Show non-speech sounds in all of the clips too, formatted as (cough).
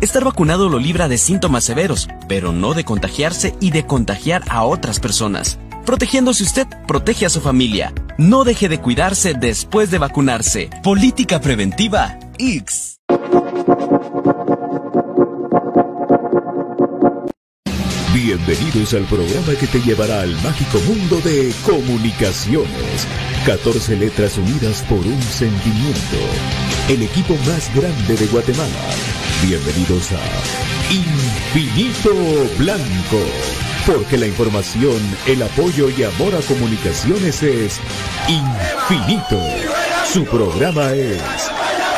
Estar vacunado lo libra de síntomas severos, pero no de contagiarse y de contagiar a otras personas. Protegiéndose usted, protege a su familia. No deje de cuidarse después de vacunarse. Política preventiva X. Bienvenidos al programa que te llevará al mágico mundo de comunicaciones. 14 letras unidas por un sentimiento. El equipo más grande de Guatemala Bienvenidos a Infinito Blanco, porque la información, el apoyo y amor a comunicaciones es infinito. Su programa es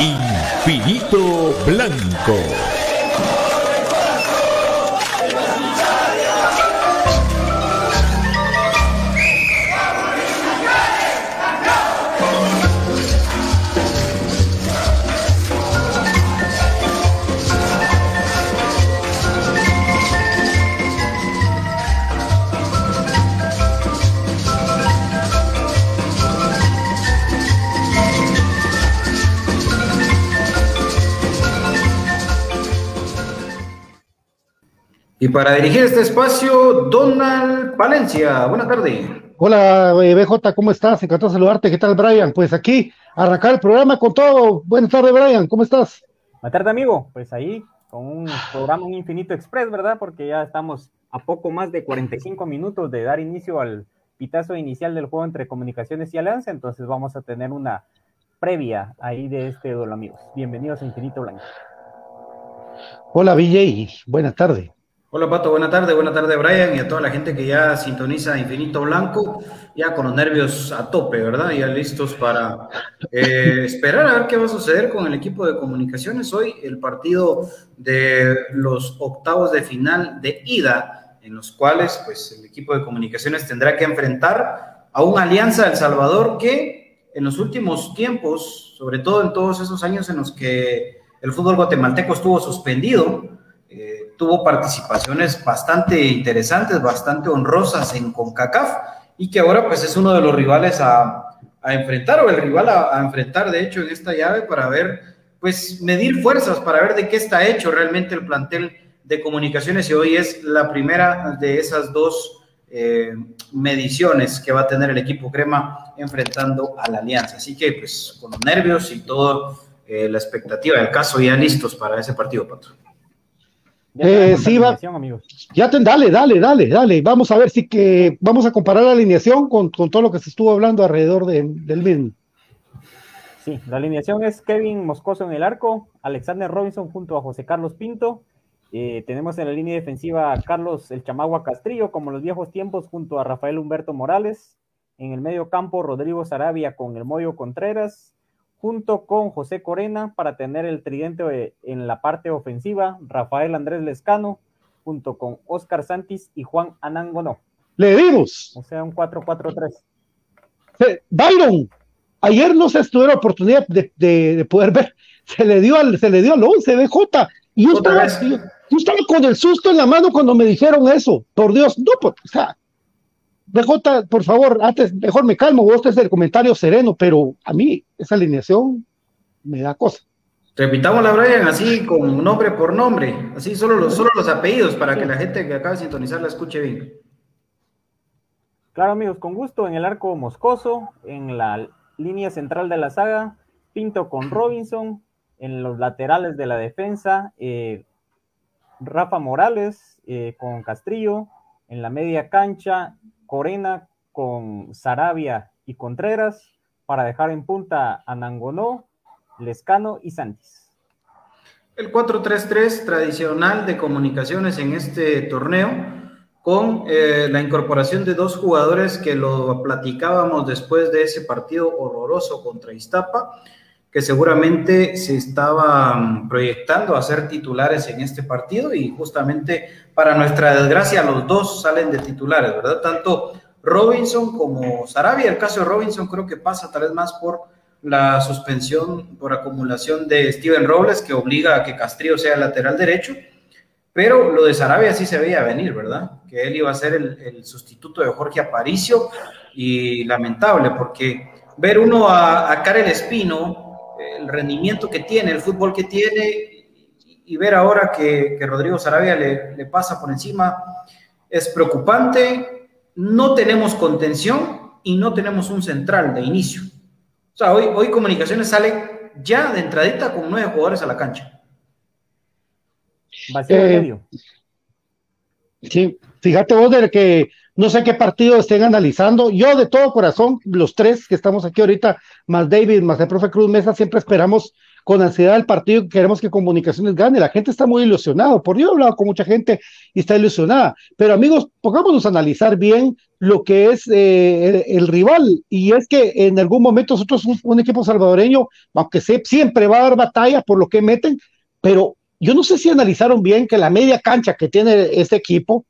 Infinito Blanco. Y para dirigir este espacio, Donald Palencia. Buenas tardes. Hola, eh, BJ, ¿cómo estás? Encantado de saludarte. ¿Qué tal, Brian? Pues aquí, arrancar el programa con todo. Buenas tardes, Brian. ¿Cómo estás? Buenas tardes, amigo. Pues ahí, con un programa un Infinito Express, ¿verdad? Porque ya estamos a poco más de 45 minutos de dar inicio al pitazo inicial del juego entre Comunicaciones y Alianza. Entonces vamos a tener una previa ahí de este duelo, amigos. Bienvenidos a Infinito Blanco. Hola, BJ. Buenas tardes. Hola Pato, buena tarde, buena tarde Brian y a toda la gente que ya sintoniza Infinito Blanco, ya con los nervios a tope, ¿verdad? Ya listos para eh, (laughs) esperar a ver qué va a suceder con el equipo de comunicaciones hoy, el partido de los octavos de final de ida, en los cuales pues el equipo de comunicaciones tendrá que enfrentar a una alianza del Salvador que en los últimos tiempos, sobre todo en todos esos años en los que el fútbol guatemalteco estuvo suspendido, tuvo participaciones bastante interesantes, bastante honrosas en CONCACAF y que ahora pues es uno de los rivales a, enfrentar o el rival a, enfrentar de hecho en esta llave para ver, pues medir fuerzas, para ver de qué está hecho realmente el plantel de comunicaciones y hoy es la primera de esas dos eh, mediciones que va a tener el equipo crema enfrentando a la alianza. Así que pues con los nervios y toda eh, la expectativa del caso ya listos para ese partido, Patrón. Ya eh, sí, va. Ya te, dale, dale, dale, dale. Vamos a ver si que vamos a comparar la alineación con, todo lo que se estuvo hablando alrededor del mismo. Sí, la alineación es Kevin Moscoso en el arco, Alexander Robinson junto a José Carlos Pinto. Eh, tenemos en la línea defensiva a Carlos El Chamagua Castrillo, como en los viejos tiempos, junto a Rafael Humberto Morales. En el medio campo, Rodrigo Sarabia con el Moyo Contreras junto con José Corena para tener el tridente en la parte ofensiva, Rafael Andrés Lescano, junto con Oscar Santis y Juan Anangonó. Le dimos. O sea, un 4-4-3. Byron, ayer no se estuvo la oportunidad de, poder ver, se le dio al, se le dio al 11 BJ, y yo estaba, yo estaba, con el susto en la mano cuando me dijeron eso, por Dios, no, pues, o sea, BJ, por favor, antes, mejor me calmo, vos es el comentario sereno, pero a mí esa alineación me da cosa. Repitámosla, Brian, así con nombre por nombre, así solo los, solo los apellidos para que la gente que acaba de sintonizar la escuche bien. Claro, amigos, con gusto. En el arco Moscoso, en la línea central de la saga, Pinto con (clears throat) Robinson, en los laterales de la defensa, eh, Rafa Morales eh, con Castrillo, en la media cancha, Corena con Sarabia y Contreras para dejar en punta a Nangonó, Lescano y Santis. El 4-3-3 tradicional de comunicaciones en este torneo, con eh, la incorporación de dos jugadores que lo platicábamos después de ese partido horroroso contra Iztapa, que seguramente se estaban proyectando a ser titulares en este partido y justamente para nuestra desgracia los dos salen de titulares, ¿verdad? Tanto Robinson como Sarabia. El caso de Robinson creo que pasa tal vez más por la suspensión por acumulación de Steven Robles que obliga a que Castrillo sea lateral derecho. Pero lo de Sarabia sí se veía venir, ¿verdad? Que él iba a ser el, el sustituto de Jorge Aparicio y lamentable porque ver uno a, a Karel Espino el rendimiento que tiene, el fútbol que tiene, y ver ahora que, Rodrigo Sarabia le, pasa por encima, es preocupante. No tenemos contención y no tenemos un central de inicio. O sea, hoy, hoy Comunicaciones sale ya de entradita con nueve jugadores a la cancha. Vacío eh, medio. Sí, fíjate vos de que no sé qué partido estén analizando. Yo de todo corazón, los tres que estamos aquí ahorita, más David, más el profe Cruz Mesa, siempre esperamos con ansiedad el partido queremos que Comunicaciones gane. La gente está muy ilusionado. Por yo he hablado con mucha gente y está ilusionada. Pero amigos, pongámonos a analizar bien lo que es eh, el, rival. Y es que en algún momento nosotros, un, equipo salvadoreño, aunque se, siempre va a dar batalla por lo que meten, pero yo no sé si analizaron bien que la media cancha que tiene este equipo,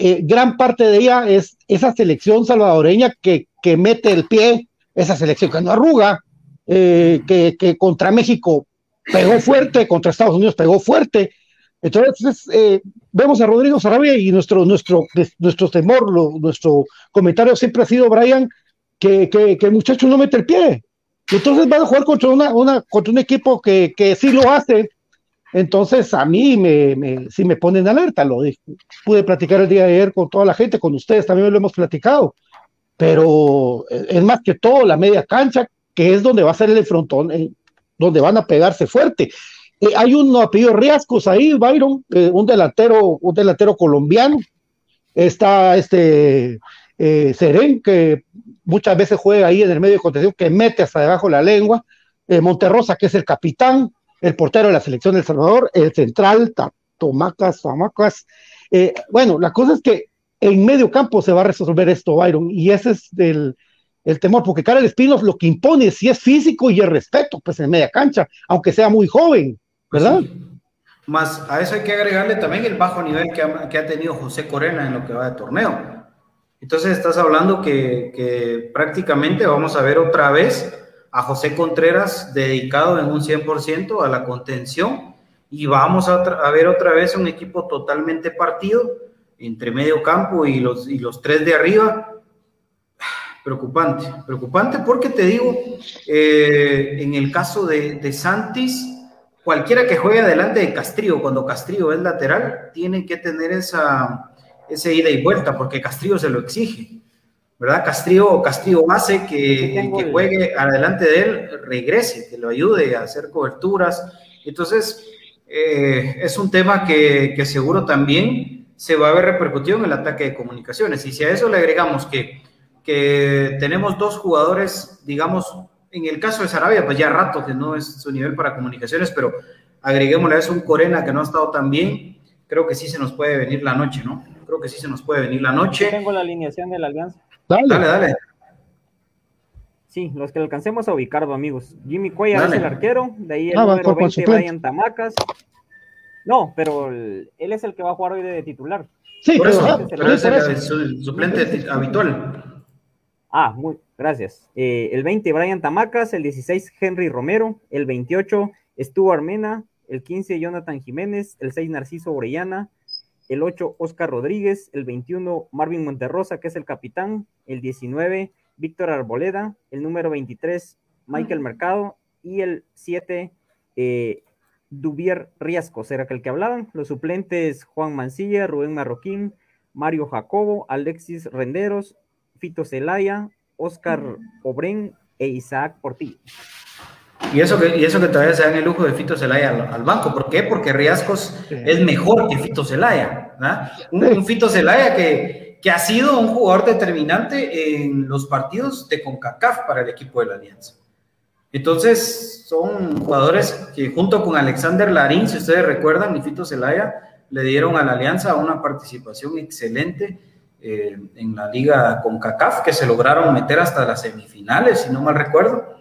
eh, gran parte de ella es esa selección salvadoreña que, que mete el pie, esa selección que no arruga, eh, que, que, contra México pegó fuerte, contra Estados Unidos pegó fuerte. Entonces, eh, vemos a Rodrigo Sarabia y nuestro, nuestro, temor, nuestro comentario siempre ha sido, Brian, que, que, que, el muchacho no mete el pie. Entonces van a jugar contra, una, una, contra un equipo que, que sí lo hace, entonces, a mí me, me, sí me ponen alerta, lo pude platicar el día de ayer con toda la gente, con ustedes también lo hemos platicado, pero eh, es más que todo la media cancha, que es donde va a ser el frontón, eh, donde van a pegarse fuerte. Eh, hay un apellido Riascos ahí, Byron, un delantero, un delantero colombiano, está este Seren, que muchas veces juega ahí en el medio de contención, que mete hasta debajo la lengua, Monterrosa, que es el capitán, el portero de la selección del Salvador, el central, Tomacas, Tomacas, Eh, bueno, la cosa es que en medio campo se va a resolver esto, Byron, y ese es el, el temor, porque Karel Espinos lo que impone si es físico y el respeto, pues en media cancha, aunque sea muy joven, ¿verdad? Más a eso hay que agregarle también el bajo nivel que ha, que ha, tenido José Corena en lo que va de torneo. Entonces estás hablando que, que prácticamente vamos a ver otra vez a José Contreras dedicado en un 100% a la contención y vamos a, ver otra vez un equipo totalmente partido entre medio campo y los, y los tres de arriba. Preocupante, preocupante porque te digo, eh, en el caso de, de, Santis, cualquiera que juegue adelante de Castrillo, cuando Castrillo es lateral, tiene que tener esa, ese ida y vuelta porque Castrillo se lo exige. ¿Verdad? Castrillo, Castrillo hace que el que juegue adelante de él regrese, que lo ayude a hacer coberturas. Entonces, eh, es un tema que, que, seguro también se va a ver repercutido en el ataque de comunicaciones. Y si a eso le agregamos que, que tenemos dos jugadores, digamos, en el caso de Sarabia, pues ya rato que no es su nivel para comunicaciones, pero agreguémosle a eso un Corena que no ha estado tan bien, creo que sí se nos puede venir la noche, ¿no? Creo que sí se nos puede venir la noche. Tengo la alineación de la alianza. Dale, dale. dale. Sí, los que alcancemos a ubicar, amigos. Jimmy Cuellar es el arquero, de ahí el ah, número 20, Brian Tamacas. No, pero el, él es el que va a jugar hoy de titular. Sí, por eso, pero, pero es el, el, el, suplente habitual. Ah, muy, gracias. Eh, el 20, Brian Tamacas, el 16, Henry Romero, el 28, Stuart Mena, el 15, Jonathan Jiménez, el 6, Narciso Orellana, el 8, Oscar Rodríguez, el 21, Marvin Monterrosa, que es el capitán, el 19, Víctor Arboleda, el número 23, Michael Mercado, y el 7, eh, Dubier Riasco, será que el que hablaban. Los suplentes, Juan Mancilla, Rubén Marroquín, Mario Jacobo, Alexis Renderos, Fito Celaya, Oscar Obrén e Isaac Portillo. Y eso que, y eso que todavía se dan el lujo de Fito Celaya al, al, banco. ¿Por qué? Porque Riascos sí. es mejor que Fito Celaya. Un, un, Fito Celaya que, que ha sido un jugador determinante en los partidos de CONCACAF para el equipo de la Alianza. Entonces, son jugadores que junto con Alexander Larín, si ustedes recuerdan, y Fito Celaya, le dieron a la Alianza una participación excelente eh, en la liga CONCACAF, que se lograron meter hasta las semifinales, si no mal recuerdo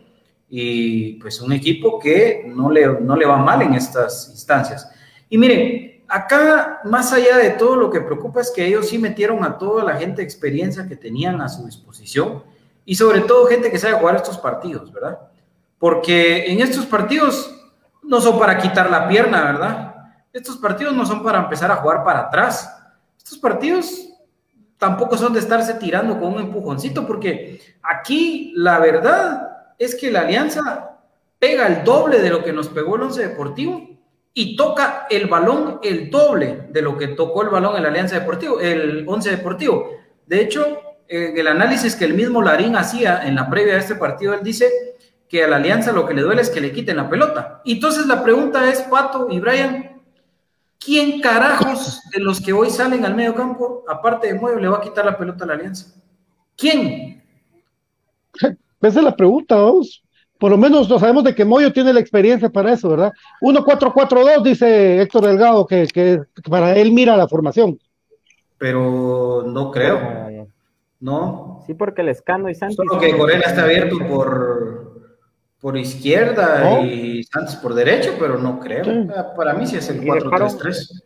y pues un equipo que no le, no le va mal en estas instancias. Y miren, acá más allá de todo lo que preocupa es que ellos sí metieron a toda la gente de experiencia que tenían a su disposición y sobre todo gente que sabe jugar estos partidos, ¿verdad? Porque en estos partidos no son para quitar la pierna, ¿verdad? Estos partidos no son para empezar a jugar para atrás. Estos partidos tampoco son de estarse tirando con un empujoncito, porque aquí la verdad es que la alianza pega el doble de lo que nos pegó el Once Deportivo y toca el balón el doble de lo que tocó el balón en Alianza Deportivo, el Once Deportivo. De hecho, en el análisis que el mismo Larín hacía en la previa de este partido, él dice que a la Alianza lo que le duele es que le quiten la pelota. Y entonces la pregunta es, Pato y Brian, ¿quién carajos de los que hoy salen al medio campo, aparte de Moyo, le va a quitar la pelota a la Alianza? ¿Quién? Esa es la pregunta, vamos. Por lo menos lo sabemos de que Moyo tiene la experiencia para eso, ¿verdad? 1-4-4-2, dice Héctor Delgado, que, que, para él mira la formación. Pero no creo. No. Sí, porque el Escano y Santos. Solo que Corena está abierto por, por izquierda ¿No? y Santos por derecho, pero no creo. Sí. Para mí sí es el 4-3-3.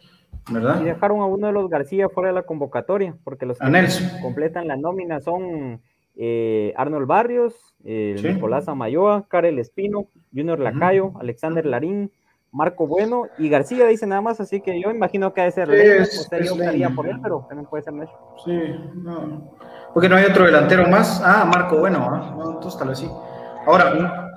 ¿verdad? Y dejaron a uno de los García fuera de la convocatoria, porque los que completan la nómina son eh, Arnold Barrios, eh, sí. Nicolás Amayoa, Karel Espino, Junior Lacayo, uh -huh. Alexander Larín, Marco Bueno y García dice nada más, así que yo imagino que ha de ser es, Ley, yo estaría por él, pero también puede ser Nacho. Sí, no. Porque no hay otro delantero más. Ah, Marco Bueno, ¿eh? no, entonces tal vez sí. Ahora,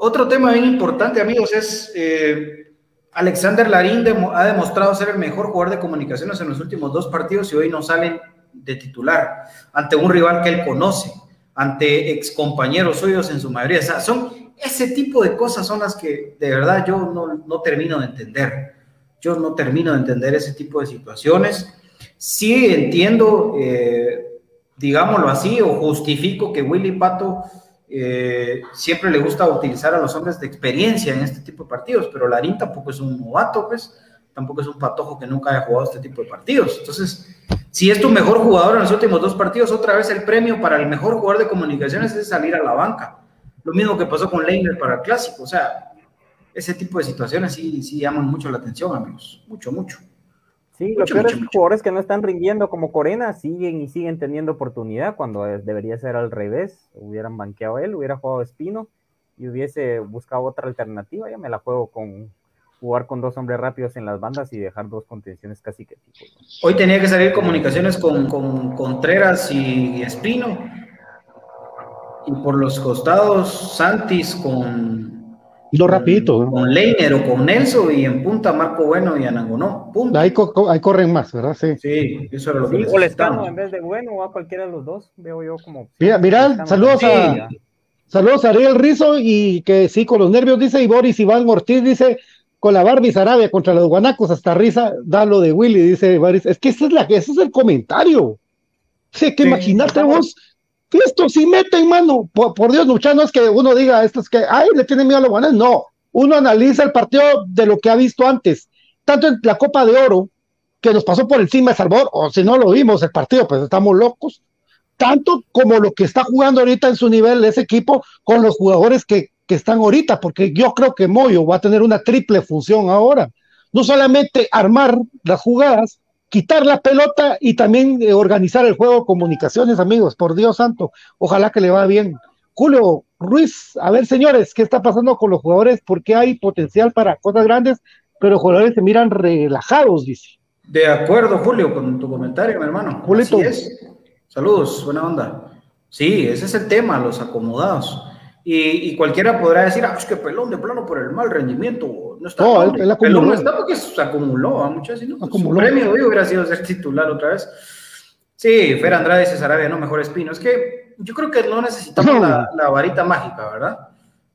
otro tema bien importante, amigos, es eh, Alexander Larín de, ha demostrado ser el mejor jugador de comunicaciones en los últimos dos partidos y hoy no salen de titular ante un rival que él conoce, ante excompañeros suyos en su mayoría. O sea, son ese tipo de cosas son las que de verdad yo no, no termino de entender. Yo no termino de entender ese tipo de situaciones. Sí entiendo, eh, digámoslo así, o justifico que Willy Pato eh, siempre le gusta utilizar a los hombres de experiencia en este tipo de partidos, pero Larín tampoco es un novato, pues tampoco es un patojo que nunca haya jugado este tipo de partidos. Entonces, si es tu mejor jugador en los últimos dos partidos, otra vez el premio para el mejor jugador de comunicaciones es salir a la banca. Lo mismo que pasó con Leiner para el clásico. O sea, ese tipo de situaciones sí, sí llaman mucho la atención, amigos. Mucho, mucho. Sí, los peores jugadores que no están rindiendo como Corena siguen y siguen teniendo oportunidad cuando debería ser al revés. Hubieran banqueado él, hubiera jugado Espino y hubiese buscado otra alternativa. Ya me la juego con jugar con dos hombres rápidos en las bandas y dejar dos contenciones casi que tipo. Hoy tenía que salir comunicaciones con, con Contreras y Espino. Y por los costados, Santis con lo rapidito. Con Leiner o con Nelson y en punta Marco Bueno y Anangonó. Punta. Ahí, ahí, corren más, ¿verdad? Sí. Sí, eso era lo que sí, O Lescano en vez de Bueno o a cualquiera de los dos, veo yo como. Mira, mira saludos a. Saludos a Ariel Rizo y que sí, con los nervios dice, y Boris Iván Ortiz dice, con la Barbie Sarabia contra los guanacos, hasta risa, da lo de Willy, dice Boris. Es que ese es, la, ese es el comentario. Sí, que imagínate vos, esto sí meten mano, por, Dios, Dios, no es que uno diga esto es que, ay, le tiene miedo a los guanes, no, uno analiza el partido de lo que ha visto antes, tanto en la Copa de Oro, que nos pasó por encima de Salvador, o si no lo vimos el partido, pues estamos locos, tanto como lo que está jugando ahorita en su nivel ese equipo con los jugadores que, que están ahorita, porque yo creo que Moyo va a tener una triple función ahora, no solamente armar las jugadas, quitar la pelota y también eh, organizar el juego de comunicaciones, amigos, por Dios santo, ojalá que le va bien. Julio Ruiz, a ver señores, ¿qué está pasando con los jugadores? Porque hay potencial para cosas grandes, pero los jugadores se miran relajados, dice. De acuerdo, Julio, con tu comentario, mi hermano. Julito. Saludos, buena onda. Sí, ese es el tema, los acomodados. Y, cualquiera podrá decir, ah, es que pelón de plano por el mal rendimiento. No está no, él, acumuló. Pelón no está porque se acumuló a muchas ¿no? Acumuló. Su premio hoy hubiera sido ser titular otra vez. Sí, Fer Andrade dice Sarabia, no, mejor Espino. Es que yo creo que no necesitamos la, (clears throat) la, varita mágica, ¿verdad?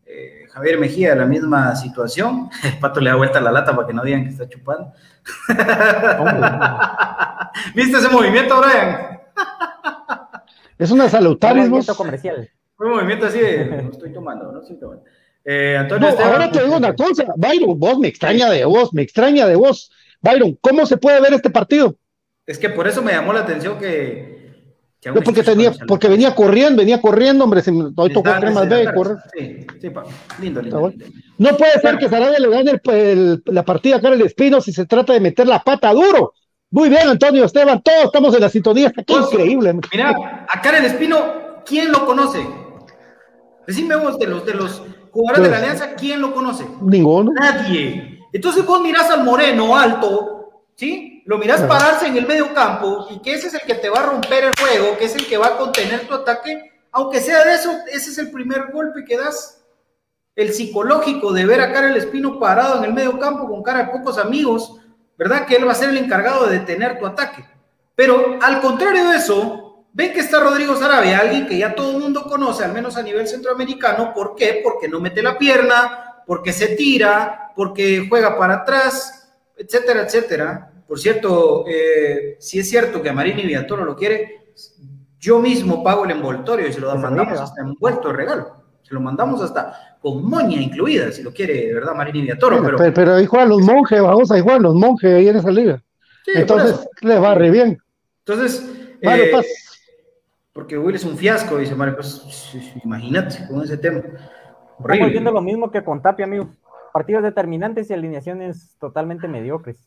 Eh, Javier Mejía, la misma situación. El (laughs) pato le da vuelta la lata para que no digan que está chupando. (laughs) ¿Viste ese movimiento, Brian? es una salutaris. comercial. Un movimiento así de, (laughs) no estoy tomando, no estoy tomando. Eh, Antonio ahora te digo una cosa, Byron, vos me extraña de vos, me extraña de vos. Byron, ¿cómo se puede ver este partido? Es que por eso me llamó la atención que. que porque, tenía, porque venía corriendo, venía corriendo, hombre. Se, hoy tocó más B correr. Sí, sí, pa. Lindo, lindo, No puede ser que Sarabia le gane la partida a Karel Espino si se trata de meter la pata duro. Muy bien, Antonio Esteban, todos estamos en la sintonía. Qué increíble. Mira, a Karel Espino, ¿quién lo conoce? Decime vos, de los, de los jugadores de la Alianza, ¿quién lo conoce? Ninguno. Nadie. Entonces vos mirás al Moreno alto, ¿sí? Lo mirás pararse en el medio campo y que ese es el que te va a romper el juego, que es el que va a contener tu ataque. Aunque sea de eso, ese es el primer golpe que das. El psicológico de ver a Karel Espino parado en el medio campo con cara de pocos amigos, ¿verdad? Que él va a ser el encargado de detener tu ataque. Pero al contrario de eso, Ven que está Rodrigo Sarabia, alguien que ya todo el mundo conoce, al menos a nivel centroamericano. ¿Por qué? Porque no mete la pierna, porque se tira, porque juega para atrás, etcétera, etcétera. Por cierto, eh, si es cierto que a Marini Villatoro lo quiere, yo mismo pago el envoltorio y se lo mandamos hasta envuelto de regalo. Se lo mandamos hasta con moña incluida, si lo quiere, de verdad, Marini Villatoro. pero, pero, ahí juegan los monjes, vamos, ahí juegan los monjes ahí en esa liga. Entonces, le va re bien. Entonces, vale, porque Will es un fiasco, dice Mario. Pues, imagínate con ese tema. Estamos viendo lo mismo que con Tapia, amigo. Partidos determinantes y alineaciones totalmente mediocres.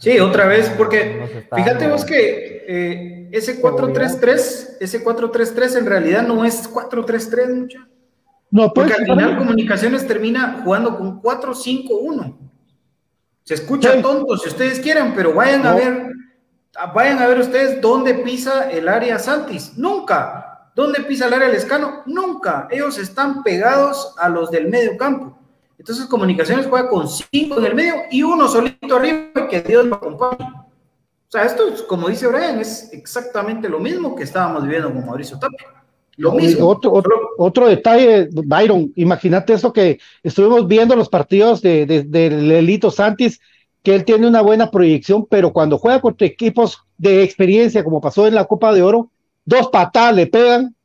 sí, otra vez, porque fíjate vos que eh, ese 4-3-3, ese 4-3-3 en realidad no es 4-3-3, mucha. No, pues, porque al final Comunicaciones termina jugando con 4-5-1. Se escucha tonto si ustedes quieren, pero vayan a ver vayan a ver ustedes dónde pisa el área Santis. Nunca. ¿Dónde pisa el área Lescano? Nunca. Ellos están pegados a los del medio campo. Entonces Comunicaciones juega con cinco en el medio y uno solito arriba y que Dios lo acompañe. O sea, esto, como dice Brian, es exactamente lo mismo que estábamos viviendo con Mauricio Tapia. Lo mismo. Otro, otro, detalle, Byron, imagínate eso que estuvimos viendo los partidos de, de, de Lelito Santis que él tiene una buena proyección, pero cuando juega contra equipos de experiencia, como pasó en la Copa de Oro, dos patadas le pegan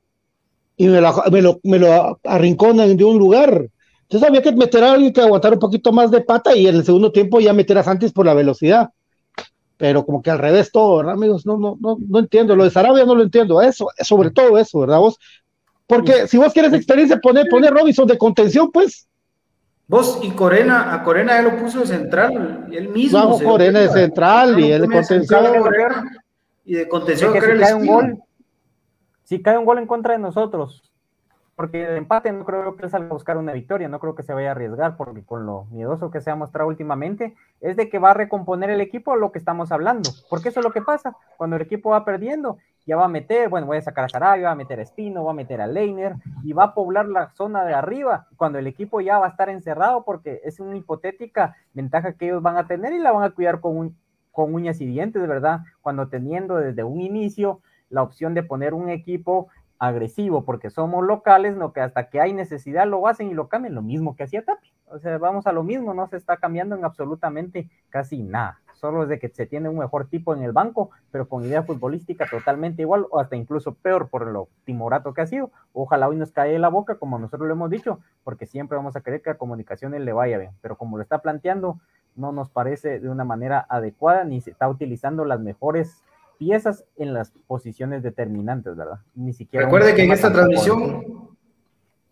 y me lo, me lo, arrinconan de un lugar. Entonces había que meter a alguien que aguantar un poquito más de pata y en el segundo tiempo ya meter a Santis por la velocidad. Pero como que al revés todo, ¿verdad, amigos? No, no, no, no entiendo. Lo de Sarabia no lo entiendo. Eso, sobre todo eso, ¿verdad? Vos, porque si vos quieres experiencia, poner, poner Robinson de contención, pues. Vos y Corena, a Corena él lo puso de central, él mismo. Vamos, Corena de central y él de contención. Y de contención, si cae un gol, si cae un gol en contra de nosotros, porque el empate no creo que salga a buscar una victoria, no creo que se vaya a arriesgar, porque con lo miedoso que se ha mostrado últimamente, es de que va a recomponer el equipo lo que estamos hablando, porque eso es lo que pasa, cuando el equipo va perdiendo, ya va a meter, bueno, voy a sacar a Sarabia, va a meter a Espino, va a meter a Leiner, y va a poblar la zona de arriba, cuando el equipo ya va a estar encerrado, porque es una hipotética ventaja que ellos van a tener y la van a cuidar con, con uñas y dientes, ¿verdad? Cuando teniendo desde un inicio la opción de poner un equipo agresivo porque somos locales, no que hasta que hay necesidad lo hacen y lo cambian, lo mismo que hacía Tapi. O sea, vamos a lo mismo, no se está cambiando en absolutamente casi nada. Solo es de que se tiene un mejor tipo en el banco, pero con idea futbolística totalmente igual o hasta incluso peor por lo timorato que ha sido. Ojalá hoy nos cae la boca, como nosotros lo hemos dicho, porque siempre vamos a querer que a comunicaciones le vaya bien. Pero como lo está planteando, no nos parece de una manera adecuada ni se está utilizando las mejores piezas en las posiciones determinantes, ¿verdad? Ni siquiera. Recuerde que en esta transmisión.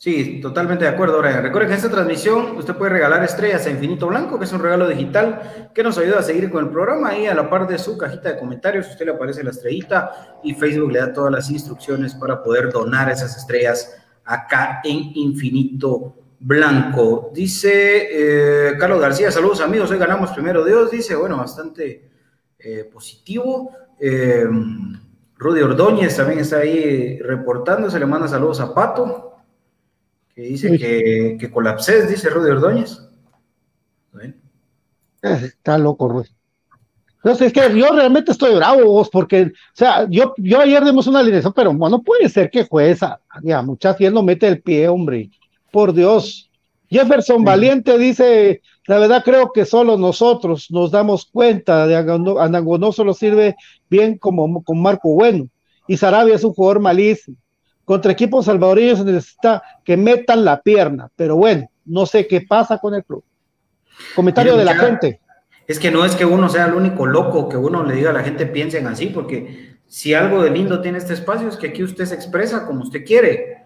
Sí, totalmente de acuerdo, Brian. Recuerde que en esta transmisión usted puede regalar estrellas a Infinito Blanco, que es un regalo digital que nos ayuda a seguir con el programa. Ahí a la par de su cajita de comentarios, usted le aparece la estrellita y Facebook le da todas las instrucciones para poder donar esas estrellas acá en Infinito Blanco. Dice eh, Carlos García, saludos amigos, hoy ganamos primero Dios, dice, bueno, bastante eh, positivo. Eh, Rudy Ordóñez también está ahí reportando, se le manda saludos a Pato, que dice que, que colapses, dice Rudy Ordóñez. Eh, está loco, Rudy. Entonces, es que yo realmente estoy bravo, vos, porque, o sea, yo, yo ayer dimos una alineación, pero bueno, puede ser que jueza, ya, muchas veces no mete el pie, hombre, por Dios. Jefferson Valiente dice, la verdad creo que solo nosotros nos damos cuenta de Anango no solo sirve bien como con Marco Bueno y Sarabia es un jugador malísimo. Contra equipos salvadoreños se necesita que metan la pierna, pero bueno, no sé qué pasa con el club. Comentario de la gente. Es que no es que uno sea el único loco que uno le diga a la gente piensen así, porque si algo de lindo tiene este espacio es que aquí usted se expresa como usted quiere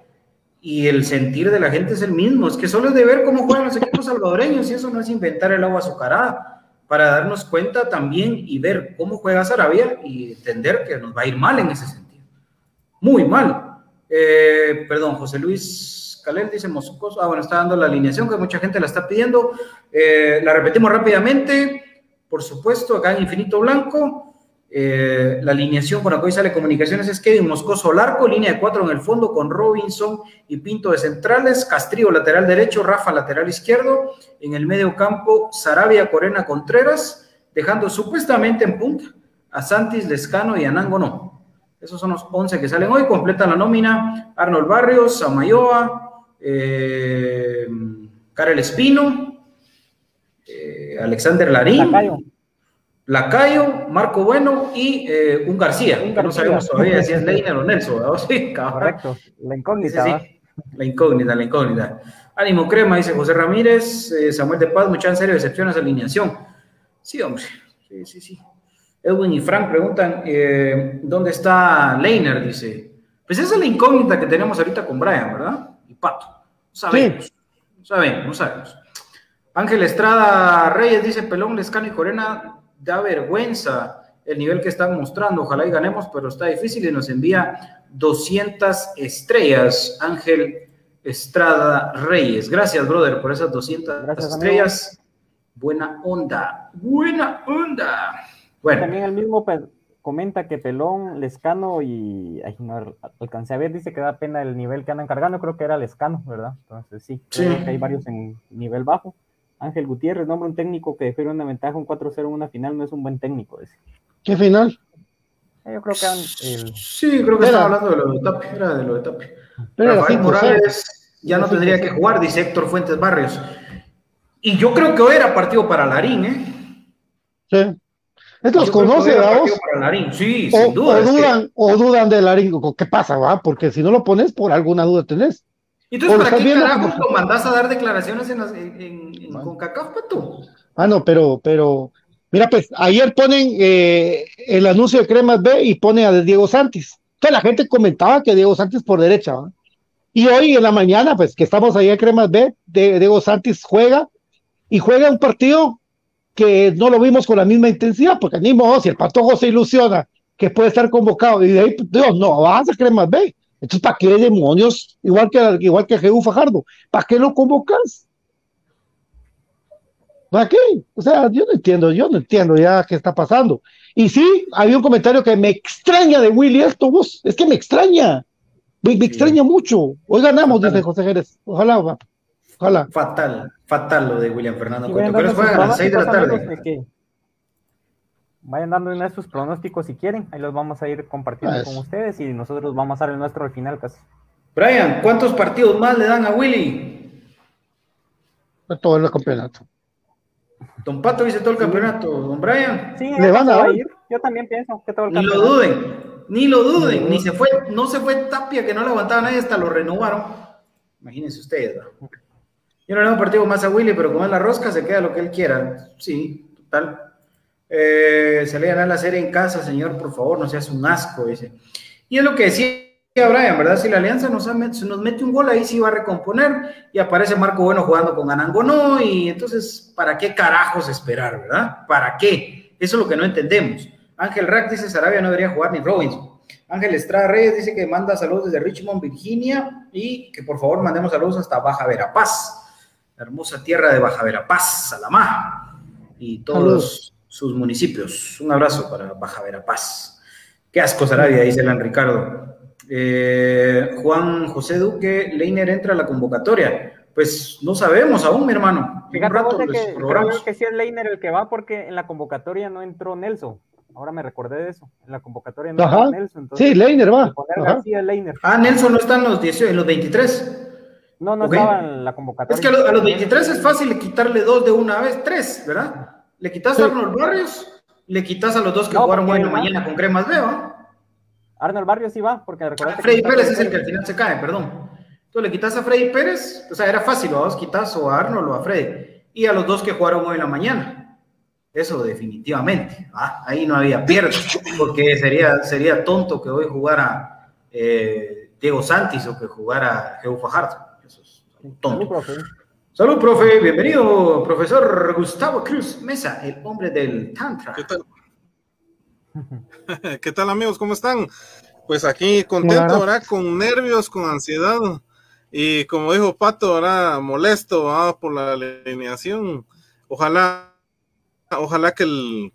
y el sentir de la gente es el mismo. Es que solo es de ver cómo juegan los equipos salvadoreños y eso no es inventar el agua azucarada para darnos cuenta también y ver cómo juega Sarabia y entender que nos va a ir mal en ese sentido. Muy mal. Eh, perdón, José Luis Calel dice Moscoso. Ah, bueno, está dando la alineación que mucha gente la está pidiendo. Eh, la repetimos rápidamente. Por supuesto, acá en Infinito Blanco. Eh, la alineación con la que hoy sale comunicaciones es Kevin Moscoso Larco, línea de cuatro en el fondo con Robinson y Pinto de centrales, Castrillo lateral derecho, Rafa lateral izquierdo, en el medio campo Sarabia Corena Contreras, dejando supuestamente en punta a Santis, Lescano y Anango no. Esos son los 11 que salen hoy, completan la nómina Arnold Barrios, Samayoa, eh, Karel Espino, eh, Alexander Larín. Lacayo, Marco Bueno y eh, un García, un no sabemos todavía si es (laughs) Leiner o Nelson. (laughs) Sí, Correcto, la incógnita. La incógnita, la incógnita. Ánimo crema, dice José Ramírez, eh, Samuel de Paz, mucha en serio, decepciones alineación. Sí, hombre, sí, sí, sí. Edwin y Frank preguntan, eh, ¿dónde está Leiner? Dice. Pues esa es la incógnita que tenemos ahorita con Brian, ¿verdad? Y Pato. Sabemos, sabemos, sabemos. Ángel Estrada Reyes dice, Pelón, Lescano y Corena da vergüenza el nivel que están mostrando. Ojalá y ganemos, pero está difícil y nos envía 200 estrellas. Ángel Estrada Reyes. Gracias, brother, por esas 200 estrellas. Buena onda, buena onda. Bueno. También el mismo comenta que Pelón, Lescano y ay, no alcancé a ver, dice que da pena el nivel que andan cargando, creo que era Lescano, ¿verdad? Entonces sí, creo que hay varios en nivel bajo. Ángel Gutiérrez nombra un técnico que defiende una ventaja, un 4-0 en una final, no es un buen técnico. Ese. ¿Qué final? Eh, yo creo que el... Sí, creo que estaba hablando de lo de Tapi, era de lo de Tapi. Pero Rafael Morales ya no tendría que jugar, dice Héctor Fuentes Barrios. Y yo creo que hoy era partido para Larín, ¿eh? Estos conoce, Sí, sin duda. O dudan, o dudan de Larín. ¿Qué pasa, va? Porque si no lo pones, por alguna duda tenés. ¿Y entonces para qué carajo lo mandás a dar declaraciones en, en, en, CONCACAF, Pato? Ah, no, pero, pero, mira, pues ayer ponen eh, el anuncio de Cremas B y pone a Diego Santis. Que la gente comentaba que Diego Santis por derecha, Y hoy en la mañana, pues que estamos ahí en Cremas B, de, Diego Santis juega y juega un partido que no lo vimos con la misma intensidad, porque ni modo, si el Patojo se ilusiona que puede estar convocado y de ahí, Dios, no, vas a Cremas B. Entonces, ¿para qué demonios? Igual que, igual que Jehu Fajardo, ¿para qué lo convocas? ¿Para qué? O sea, yo no entiendo, yo no entiendo ya qué está pasando. Y sí, había un comentario que me extraña de Willy esto, es que me extraña, me, extraña mucho. Hoy ganamos, dice José Jerez. Ojalá, ojalá. Fatal, fatal lo de William Fernando Cueto. Pero es a las 6 de la tarde. Vayan dando sus pronósticos si quieren, ahí los vamos a ir compartiendo con ustedes y nosotros vamos a dar el nuestro al final casi. Brian, ¿cuántos partidos más le dan a Willy? Todo el campeonato. Don Pato dice todo el campeonato, don Brian. Sí, le van a ir. Yo también pienso que todo el campeonato. Ni lo duden, ni lo duden, ni se fue, no se fue Tapia que no le aguantaba nadie, hasta lo renovaron. Imagínense ustedes, Yo no le un partido más a Willy, pero como es la rosca, se queda lo que él quiera. Sí, total. Eh, se le gana la serie en casa, señor, por favor, no seas un asco, dice. Y es lo que decía Brian, ¿verdad? Si la Alianza nos, nos mete un gol, ahí sí va a recomponer y aparece Marco Bueno jugando con Anangonó y entonces, ¿para qué carajos esperar, verdad? ¿Para qué? Eso es lo que no entendemos. Ángel Rack dice, Sarabia no debería jugar ni Robinson. Ángel Estrada Reyes dice que manda saludos desde Richmond, Virginia y que por favor mandemos saludos hasta Baja Verapaz, la hermosa tierra de Baja Verapaz, Salamá y todos sus municipios. Un abrazo para Baja Verapaz. Qué asco Sarabia, dice Elan Ricardo. Eh, Juan José Duque, Leiner entra a la convocatoria. Pues no sabemos aún, mi hermano. Fíjate que, creo que sí es Leiner el que va porque en la convocatoria no entró Nelson. Ahora me recordé de eso. En la convocatoria no entró Nelson. sí, Leiner va. Ah, Nelson no está en los, 18, en los 23. No, no estaba en la convocatoria. Es que a los, 23 es fácil quitarle dos de una vez, tres, ¿verdad? Le quitas a Arnold Barrios, le quitas a los dos que jugaron bueno mañana con cremas veo. Arnold Barrios sí va, porque ah, Freddy Pérez es el que al final se cae, perdón. Entonces le quitas a Freddy Pérez, o sea, era fácil, vos quitas o a Arnold o a Freddy. Y a los dos que jugaron hoy en la mañana. Eso definitivamente. Ahí no había pierde, porque sería, sería tonto que hoy jugara eh, Diego Santis o que jugara Geo Fajardo. Tonto. Salud, profe. Bienvenido, profesor Gustavo Cruz Mesa, el hombre del Tantra. ¿Qué tal? (laughs) ¿Qué tal, amigos? ¿Cómo están? Pues aquí contento, ¿verdad? Con nervios, con ansiedad. Y como dijo Pato, ¿verdad? Molesto ¿verdad? por la alineación. Ojalá, ojalá que el.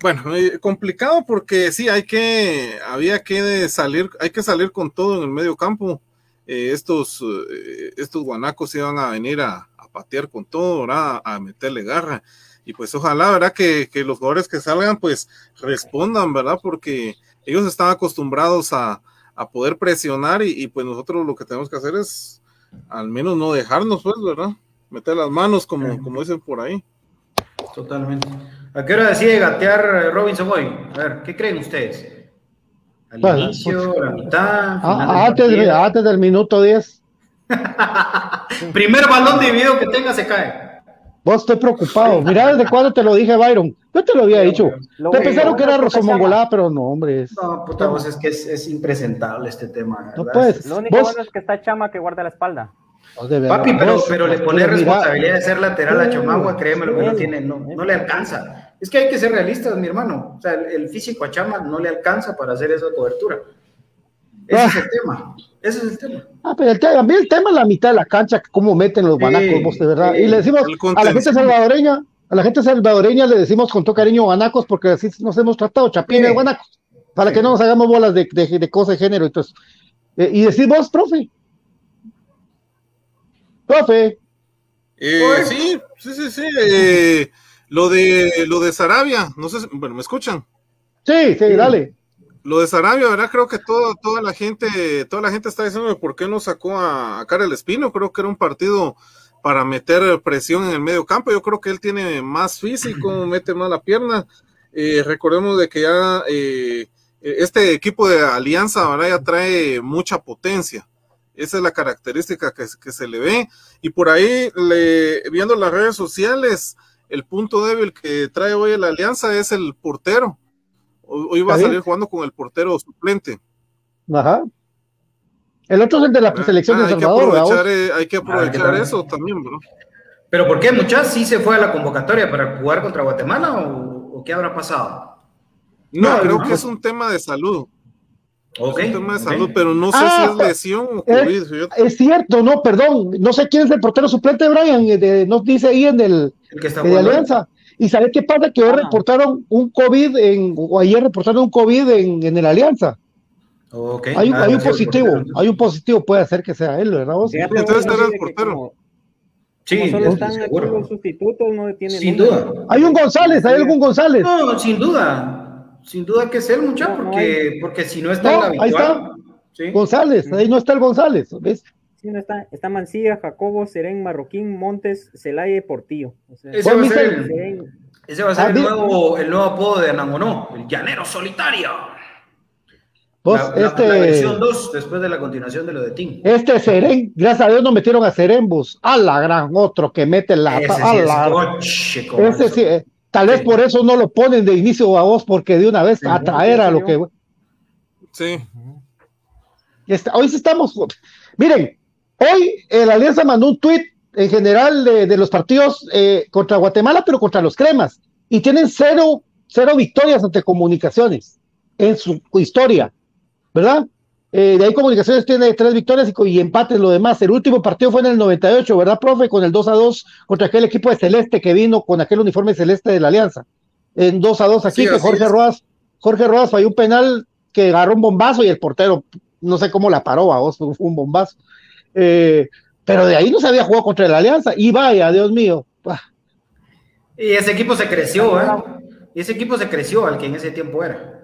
Bueno, eh, complicado porque sí, hay que, había que salir, hay que salir con todo en el medio campo eh, estos, eh, estos guanacos iban a venir a, patear con todo, ¿verdad? A meterle garra. Y pues ojalá, ¿verdad? Que, los jugadores que salgan, pues respondan, ¿verdad? Porque ellos están acostumbrados a, poder presionar y, pues nosotros lo que tenemos que hacer es al menos no dejarnos, pues, ¿verdad? Meter las manos, como, como dicen por ahí. Totalmente. ¿A qué hora decide gatear eh, Robinson hoy? A ver, ¿qué creen ustedes? Al inicio, pues, la mitad. Ah, antes, del minuto 10. (laughs) Primer balón dividido que tenga se cae. Vos estoy preocupado. Mira desde (laughs) cuándo te lo dije, Byron. Yo te lo había dicho. te pensaron que era Rosomongolá, pero no, hombre. No, puta, vos es que es, impresentable este tema. No puedes. Lo único bueno es que está Chama que guarda la espalda. Papi, pero, pero le pone responsabilidad de ser lateral a Chomagua, créeme lo que no tiene, no, no le alcanza. Es que hay que ser realistas, mi hermano. O sea, el, físico a Chama no le alcanza para hacer esa cobertura. Ese es el tema. Ese es el tema. Ah, pero el, tema, el tema es la mitad de la cancha, cómo meten los banacos, de verdad. y le decimos a la gente salvadoreña, a la gente salvadoreña le decimos con todo cariño banacos porque así nos hemos tratado, chapines, guanacos, para que no nos hagamos bolas de, de, cosas de género. Entonces, eh, y decimos, profe. Profe. Eh, sí, sí, sí, sí. Lo de lo de Sarabia, no sé, bueno, ¿me escuchan? Sí, sí, dale. Lo de Sarabia, ¿verdad? Creo que todo, toda la gente, toda la gente está diciendo por qué no sacó a, a Karel Espino. Creo que era un partido para meter presión en el medio campo. Yo creo que él tiene más físico, (clears throat) mete más la pierna. Eh, recordemos de que ya eh, este equipo de Alianza, ¿verdad? Ya trae mucha potencia. Esa es la característica que, que se le ve. Y por ahí, le, viendo las redes sociales, el punto débil que trae hoy la alianza es el portero. Hoy va a salir jugando con el portero suplente. Ajá. El otro es el de la selección de Salvador. hay que aprovechar ah, eso también, bro. ¿Pero por qué, muchachos? ¿Sí se fue a la convocatoria para jugar contra Guatemala o, qué habrá pasado? No, creo que es un tema de salud. Okay, es un tema de salud, pero no sé si es ah, lesión o COVID. Es, cierto, no, perdón. No sé quién es el portero suplente, Brian. De, nos dice ahí en el, de Alianza. ¿Y sabe qué pasa? Que hoy ah. reportaron un COVID, en, o ayer reportaron un COVID en, en el Alianza. Okay. Hay, ah, hay un positivo, hay un positivo, puede ser que sea él, ¿verdad? Vos? Entonces era el portero. Sí, solo están los sustitutos, no tiene Sin duda. Hay un González, hay algún González. No, sin duda. Sin duda que es él, muchacho, porque, porque si no está no, Ahí está. ¿Sí? González, ahí no está el González, ¿ves? Sí, no está, está Mancilla, Jacobo, Serén, Marroquín, Montes, Celaya y Portillo. ese, va a ser el, ese va a ser ah, el, nuevo, el nuevo apodo de Anangonó, el llanero solitario este, versión 2, después de la continuación de lo de Tim. Este Seren, gracias a Dios no metieron a Serembus. A la gran otro que mete la. Ese sí, eh, tal vez por eso no lo ponen de inicio a vos, porque de una vez atraer a lo que. Sí. Este, hoy estamos. Miren, hoy la Alianza mandó un tuit en general de, los partidos eh, contra Guatemala, pero contra los cremas. Y tienen cero, cero victorias ante comunicaciones en su historia. ¿verdad? Eh, de ahí Comunicaciones tiene tres victorias y, empates lo demás. El último partido fue en el 98, ¿verdad, profe? Con el 2 a 2 contra aquel equipo de Celeste que vino con aquel uniforme celeste de la Alianza. En 2 a 2 aquí, que Jorge Roas, Jorge Roas falló un penal que agarró un bombazo y el portero, no sé cómo la paró a vos, fue un bombazo. Eh, pero de ahí no se había jugado contra la Alianza. Y vaya, Dios mío. Y ese equipo se creció, ¿eh? Y ese equipo se creció al que en ese tiempo era.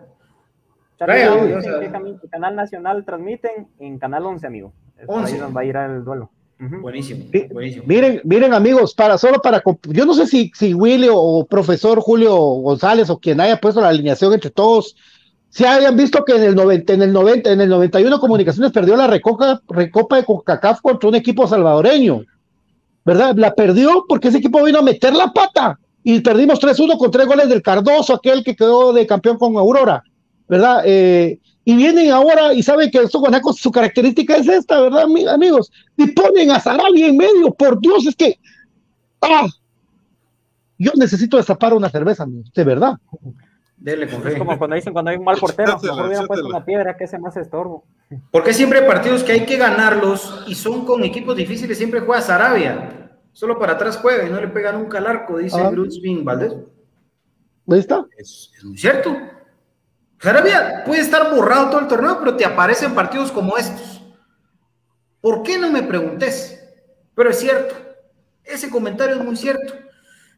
¿Qué canal nacional transmiten? En Canal 11, amigo. Ahí va a ir al duelo. Buenísimo, Miren, miren amigos, para solo para yo no sé si, si Willy o profesor Julio González o quien haya puesto la alineación entre todos, si hayan visto que en el 90, en el 90, en el 91 Comunicaciones perdió la recoca, recopa de CONCACAF contra un equipo salvadoreño, ¿verdad? La perdió porque ese equipo vino a meter la pata y perdimos 3-1 con tres goles del Cardoso, aquel que quedó de campeón con Aurora. ¿Verdad? Eh, y vienen ahora y saben que estos guanacos, su característica es esta, ¿verdad, amigos? Y ponen a Sarabia en medio, por Dios, es que, ¡ah! Yo necesito destapar una cerveza, de verdad. Dele, es como cuando dicen cuando hay un mal portero, mejor hubieran puesto una piedra que ese más estorbo. Porque siempre hay partidos que hay que ganarlos y son con equipos difíciles, siempre juega Sarabia. Solo para atrás juega y no le pega nunca al arco, dice ah. Bruce Valdez. Ahí está. es muy cierto. Sarabia puede estar borrado todo el torneo, pero te aparecen partidos como estos. ¿Por qué no me preguntes? Pero es cierto. Ese comentario es muy cierto.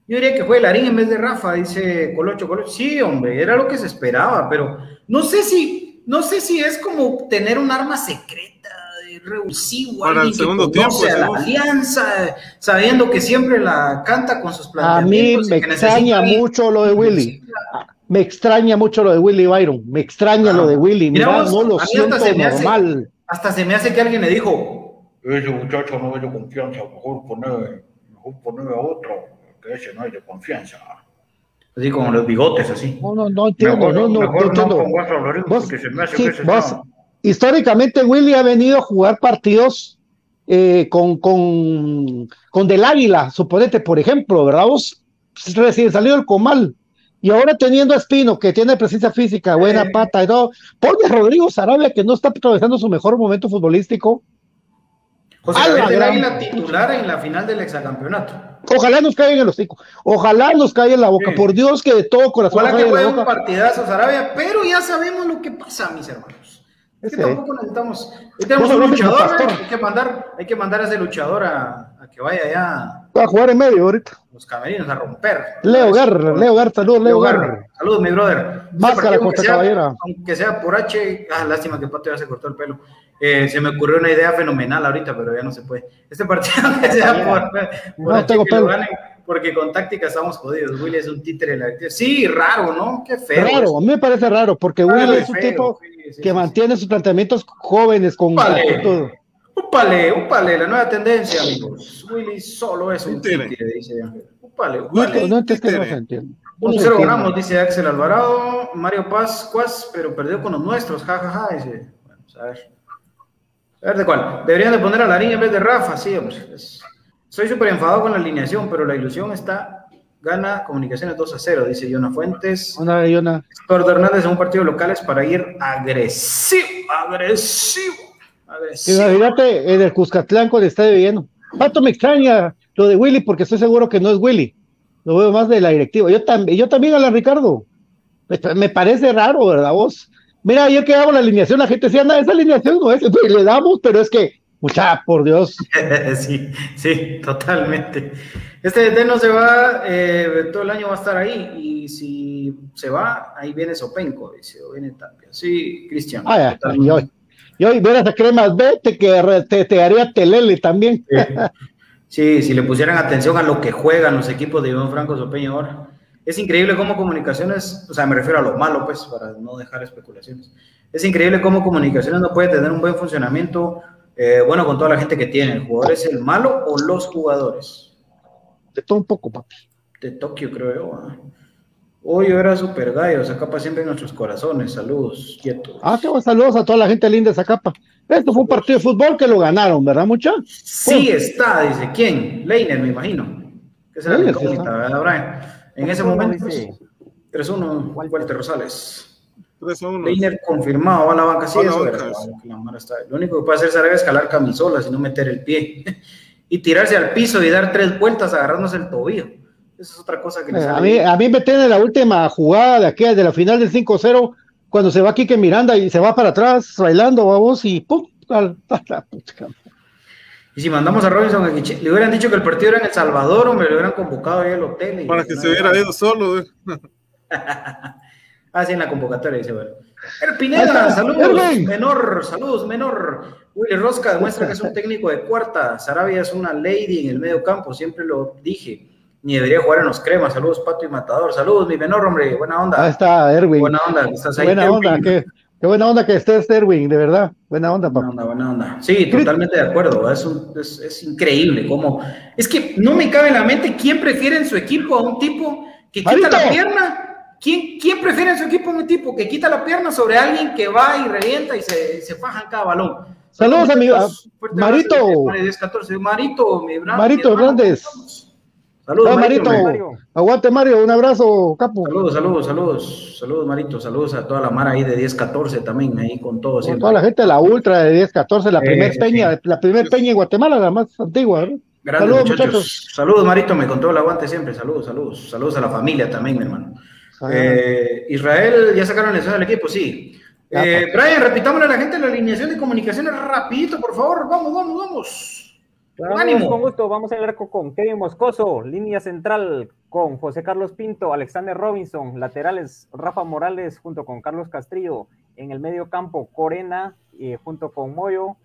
Yo diría que fue Larín en vez de Rafa, dice Colocho, Colocho. Sí, hombre, era lo que se esperaba, pero no sé si, no sé si es como tener un arma secreta, revulsivo, para el segundo tiempo, la alianza, sabiendo que siempre la canta con sus planteamientos. A mí me extraña mucho lo de Willy. Me extraña mucho lo de Willy Byron, me extraña lo de Willy, mira, no lo siento normal. hasta se me hace que alguien le dijo, ese muchacho no es de confianza, mejor poner, mejor poner a otro, que ese no hay de confianza. Así como los bigotes, así. No, no, no entiendo, no, no, entiendo. Vos, sí, vos, históricamente Willy ha venido a jugar partidos eh, con, con, con Del Águila, suponete, por ejemplo, ¿verdad? Vos recién salido el Comal y ahora teniendo a Espino, que tiene presencia física, buena pata y todo, pone a Rodrigo Sarabia, que no está atravesando su mejor momento futbolístico. José Javier del la titular en la final del hexacampeonato. Ojalá nos caiga en el hocico. Ojalá nos caiga en la boca. Por Dios que de todo corazón. Ojalá que juegue un partidazo Sarabia, pero ya sabemos lo que pasa, mis hermanos. Es que tampoco necesitamos. tenemos un luchador, hay que mandar, hay que mandar a ese luchador a, a que vaya allá. Va a jugar en medio ahorita los camerinos a romper. Leo Gar, Leo Gar, saludos, Leo Gar. Saludos, mi brother. Máscara contra caballera. Aunque sea por H, ah, lástima que Pato ya se cortó el pelo. Eh, se me ocurrió una idea fenomenal ahorita, pero ya no se puede. Este partido (laughs) que sea por, no, tengo pelo. porque con táctica estamos jodidos. Willy es un títere de la Sí, raro, ¿no? Qué feo. Raro, a mí me parece raro, porque Willy es un tipo que mantiene sus planteamientos jóvenes con, todo. Upale, upale, la nueva tendencia, amigos. Willy solo es un títere, dice Ángel. Upale, upale. No, que no se entiende. 1-0 ganamos, dice Axel Alvarado. Mario Paz, Cuas, pero perdió con los nuestros, jajaja, ja, ja, dice. Vamos a ver. A ver de cuál. Deberían de poner a Larín en vez de Rafa, sí, hombre. Es... Soy súper enfadado con la alineación, pero la ilusión está. Gana Comunicaciones 2 a 0, dice Yona Fuentes. Una Yona. Héctor Hernández en un partido local es para ir agresivo, agresivo, agresivo. Imagínate en el Cuscatlán cuando está viviendo. Pato me extraña lo de Willy porque estoy seguro que no es Willy. Lo veo más de la directiva. Yo también, yo también a la Ricardo. Me, me, parece raro, ¿verdad vos? Mira, yo que hago la alineación, la gente decía, anda, esa alineación no es, pues, (laughs) le damos, pero es que, mucha, por Dios. (laughs) sí, sí, totalmente. Este no se va, eh, todo el año va a estar ahí, y si se va, ahí viene Sopenco, dice, o viene Tapia. Sí, Cristian. Ah, ya, y hoy, y verás a cremas B, te, que te, te haría telele también. Sí. Sí, si le pusieran atención a lo que juegan los equipos de Iván Franco Sopeña ahora. Es increíble cómo comunicaciones, o sea, me refiero a lo malo, pues, para no dejar especulaciones. Es increíble cómo comunicaciones no puede tener un buen funcionamiento, eh, bueno, con toda la gente que tiene. ¿El jugador es el malo o los jugadores? De todo un poco, papi. De Tokio, creo yo. ¿eh? Hoy yo era super gallo, Zacapa siempre en nuestros corazones. Saludos, quietos. Ah, qué saludos a toda la gente linda de Zacapa. Esto fue un partido de fútbol que lo ganaron, ¿verdad, muchachos? Sí está, dice. ¿Quién? Leiner, me imagino. Que será la incógnita, ¿verdad, Brian? En ese momento, dice... 3-1, Walter Rosales. 3-1. Leiner confirmado, va a la banca. Sí, eso era. Lo único que puede hacer Sarabia es escalar camisolas y no meter el pie. (laughs) y tirarse al piso y dar tres vueltas agarrándose el tobillo. Esa es otra cosa que le eh, a, mí, a mí me tiene la última jugada de aquí, de la final del 5-0, cuando se va Quique Miranda y se va para atrás bailando, vamos, y pum, al, (laughs) a la puta. Y si mandamos a Robinson aquí, le hubieran dicho que el partido era en El Salvador, o me lo hubieran convocado ahí al hotel. Y Para que no se hubiera ido solo. Eh. (laughs) ah, sí, en la convocatoria dice, bueno. El Pineda, saludos, menor, saludos, menor. Willy Rosca demuestra que es un técnico de cuarta. Sarabia es una lady en el medio campo, siempre lo dije ni debería jugar en los cremas. Saludos, Pato y Matador. Saludos, mi menor, hombre. Buena onda. Ahí está, Erwin. Buena onda, estás ahí. Buena onda, qué, qué, buena onda que estés, Erwin, de verdad. Buena onda, papá. Buena onda, buena onda. Sí, totalmente de acuerdo. Es, un, es, es, increíble cómo. Es que no me cabe en la mente quién prefiere en su equipo a un tipo que quita Marito. la pierna. ¿Quién, ¿Quién prefiere en su equipo a un tipo que quita la pierna sobre alguien que va y revienta y se, se faja en cada balón? Saludos, amigo. Marito. 10, 14. Marito, Marito Hernández. Saludos, Ah, Marito. Marito. Aguante, Mario. Un abrazo, capo. Saludos, saludos, saludos, saludos, Marito, saludos a toda la mara ahí de 10-14 también, ahí con todo. Con siempre. toda la gente de la Ultra de 10-14, la Eh, primer sí. peña, la primer peña en Guatemala, la más antigua, ¿verdad? Grandes Saludos, muchachos. muchachos. Saludos, Marito, me contó el aguante siempre. Saludos, saludos. Saludos a la familia también, mi hermano. Ah. Eh, Israel, ¿ya sacaron elección del equipo? Sí. Eh, Brian, repitámosle a la gente la alineación de comunicaciones rapidito, por favor. Vamos, vamos, vamos. Vamos, ánimo. Con gusto, vamos al arco con Kevin Moscoso, línea central con José Carlos Pinto, Alexander Robinson, laterales Rafa Morales junto con Carlos Castrillo, en el medio campo Corena eh, junto con Moyo,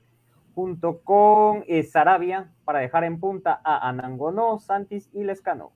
junto con eh, Sarabia para dejar en punta a Anangonó, Santis y Lescano.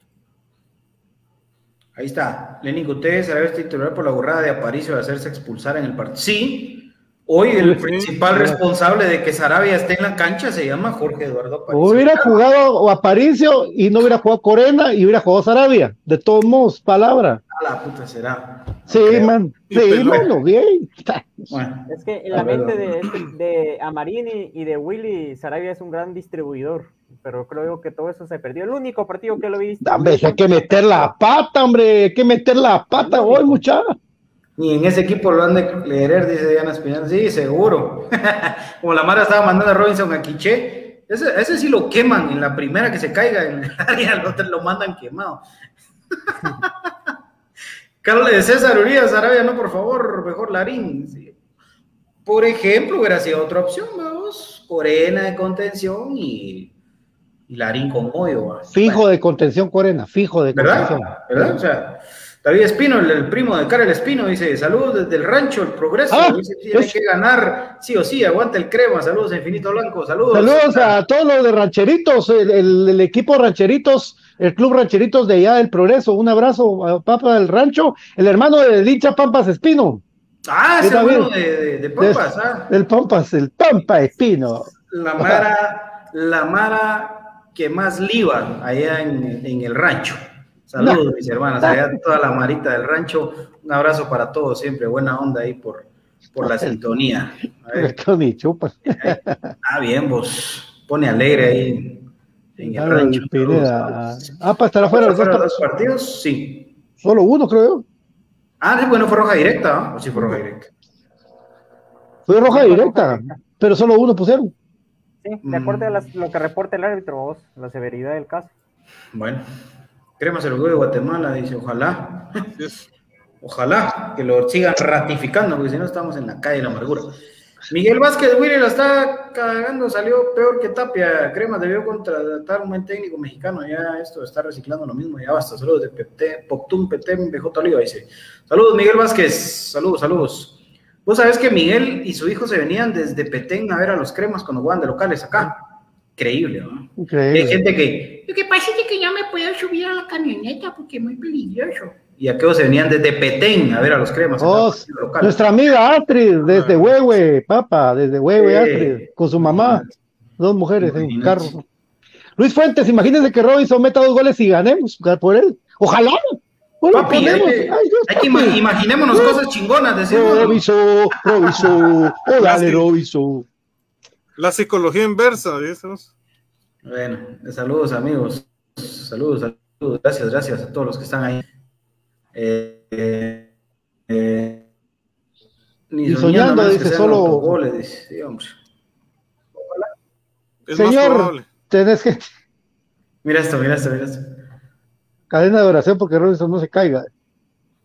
Ahí está. Lenin Gutés, Sarabia es titular por la burrada de Aparicio de hacerse expulsar en el partido. Sí, hoy el Sí, principal sí. responsable de que Sarabia esté en la cancha se llama Jorge Eduardo Aparicio. Hubiera jugado o Aparicio y no hubiera jugado Corena y hubiera jugado Sarabia. De todos modos, palabra. A la puta será. Sí, creo. man. Sí, peló. mano, bien. (laughs) Bueno, Es que en la mente de, vamos. de Amarini y de Willy, Sarabia es un gran distribuidor, pero creo que todo eso se perdió. El único partido que lo vi Hombre, hay que meter la pata, hombre. Hay que meter la pata hoy, muchacha. Ni en ese equipo lo han de querer, dice Diana Espinal. Sí, seguro. (laughs) Como la Mara estaba mandando a Robinson a Quiché, ese, ese sí lo queman en la primera que se caiga en el (laughs) área, el otro lo mandan quemado. (laughs) Carlos de César Urias, Arabia, no, por favor, mejor Larín. Sí. Por ejemplo, hubiera sido otra opción, vamos. Corena de contención y, y Larín con hoyo. Fijo de contención, Corena. Fijo de ¿Verdad? contención. ¿Verdad? O sea, David Espino, el, el primo de Karel Espino, dice, saludos desde el rancho, el progreso, Ah, dice, tiene es- que ganar, sí o sí, aguanta el crema, saludos a Infinito Blanco, saludos. Saludos a todos los de Rancheritos, el, el- el equipo Rancheritos, el club Rancheritos de allá del Progreso. Un abrazo a Papa del Rancho, el hermano de Licha Pampas Espino, Ah, ese bueno de, de, de Pampas, ah. del Pampas, el Pampa Espino. la Mara, la Mara que más liba allá en, en el rancho. Saludos, mis hermanas, allá toda la marita del rancho. Un abrazo para todos siempre, buena onda ahí por, por la sintonía. (laughs) chupas. (laughs) Ah, bien, vos. Pone alegre ahí en el rancho. Ah, para estar afuera los dos, partidos, sí. Solo uno, creo. Ah, sí, bueno, fue roja directa, ¿no? O sí fue roja directa. Fue roja directa, pero solo uno pusieron. Sí, de acuerdo a lo que reporta el árbitro, vos, la severidad del caso. Bueno, Cremas el de Guatemala dice, ojalá, (laughs) ojalá que lo sigan ratificando, porque si no estamos en la calle de la amargura. Miguel Vázquez, Willy la está cagando, salió peor que Tapia. Cremas debió contratar un buen técnico mexicano. Ya esto está reciclando lo mismo. Ya basta. Saludos de PT, Poctum, PT, BJ Oliva. Dice: Saludos, Miguel Vázquez. Saludos, saludos. Vos sabés que Miguel y su hijo se venían desde Petén a ver a los cremas cuando jugaban de locales acá. Increíble, ¿no? Increíble. Hay gente que. Lo que pasa es que yo me puedo subir a la camioneta porque es muy peligroso y aquellos se venían desde Petén a ver a los cremas. Oh, nuestra amiga Astrid, desde Huehue, papa, desde Huehue, Astrid, con su mamá, dos mujeres en un carro. Luis Fuentes, imagínense que Robinson meta dos goles y ganemos por él. Ojalá. Bueno, Papi, hay que, hay que imaginémonos cosas chingonas, decimos. Robinson, Robinson, (laughs) oh, dale, Robinson. La psicología inversa, dices. Bueno, saludos amigos, saludos, saludos, gracias, gracias a todos los que están ahí. Eh, eh, ni y soñando, dice solo. Goles, dice, sí, hombre. Señor, tenés que. Mira esto, mira esto, mira esto. Cadena de oración porque Robinson no se caiga.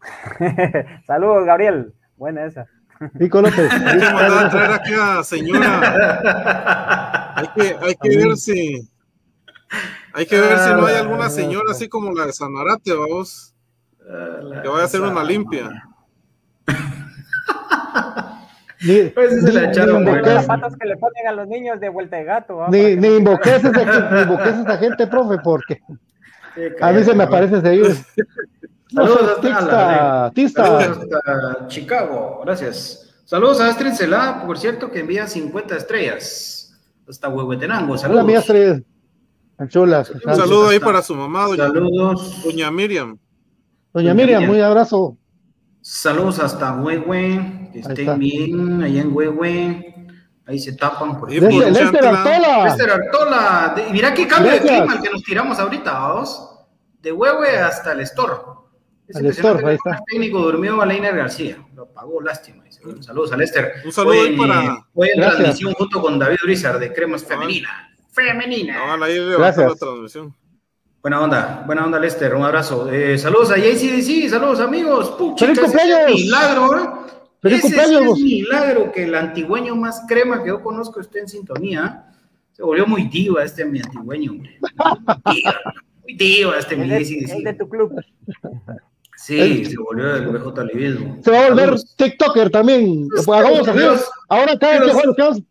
(laughs) Saludos, Gabriel. Buena esa. Nico López. (laughs) Hay que mandar a traer aquí a señora. Hay que, hay que ver si. Hay que ver si no hay alguna señora así como la de Sanarate, vamos que vaya a hacer una limpia. Ni, pues se la echaron ni, los zapatos que le ponen a los niños de vuelta de gato. Ni, ni invoques a esa gente, profe, porque a mí se me aparece seguido. (laughs) Saludos hasta, Saludos hasta Chicago, gracias. Saludos a Astrid Celá, por cierto, que envía 50 estrellas. Hasta Huehuetenango, saludos. Hola, mi Astrid. Chulas. Un saludo ahí para su mamá, doña, Saludos. doña Miriam. Doña Miriam, muy abrazo. Saludos hasta Huehue, que estén bien allá en Huehue. Ahí se tapan. Por Lester Artola. Lester Artola. mira qué cambio de clima el que nos tiramos ahorita, vamos. De Huehue hasta el Estor. El Estor, ahí está. El técnico durmió a Leiner García. Lo pagó, lástima. Saludos a Lester. Un saludo hoy, para. Hoy en transmisión junto con David Urizar de Cremas Femenina. Femenina. No, ahí Gracias. la transmisión. Buena onda, buena onda, Lester. Un abrazo. Eh, saludos a JCDC, saludos amigos. Pucha, ¡Feliz cumpleaños! milagro, ¿eh? ¡Feliz ese cumpleaños! Es milagro que el antigüeño más crema que yo conozco esté en sintonía. Se volvió muy diva este mi antigüeño, hombre. Muy diva, este mi JCDC. De tu club. Sí, se volvió del BJ Livismo. Se va a volver TikToker también. Pues, hagamos amigos. Ahora cada vez que jugamos.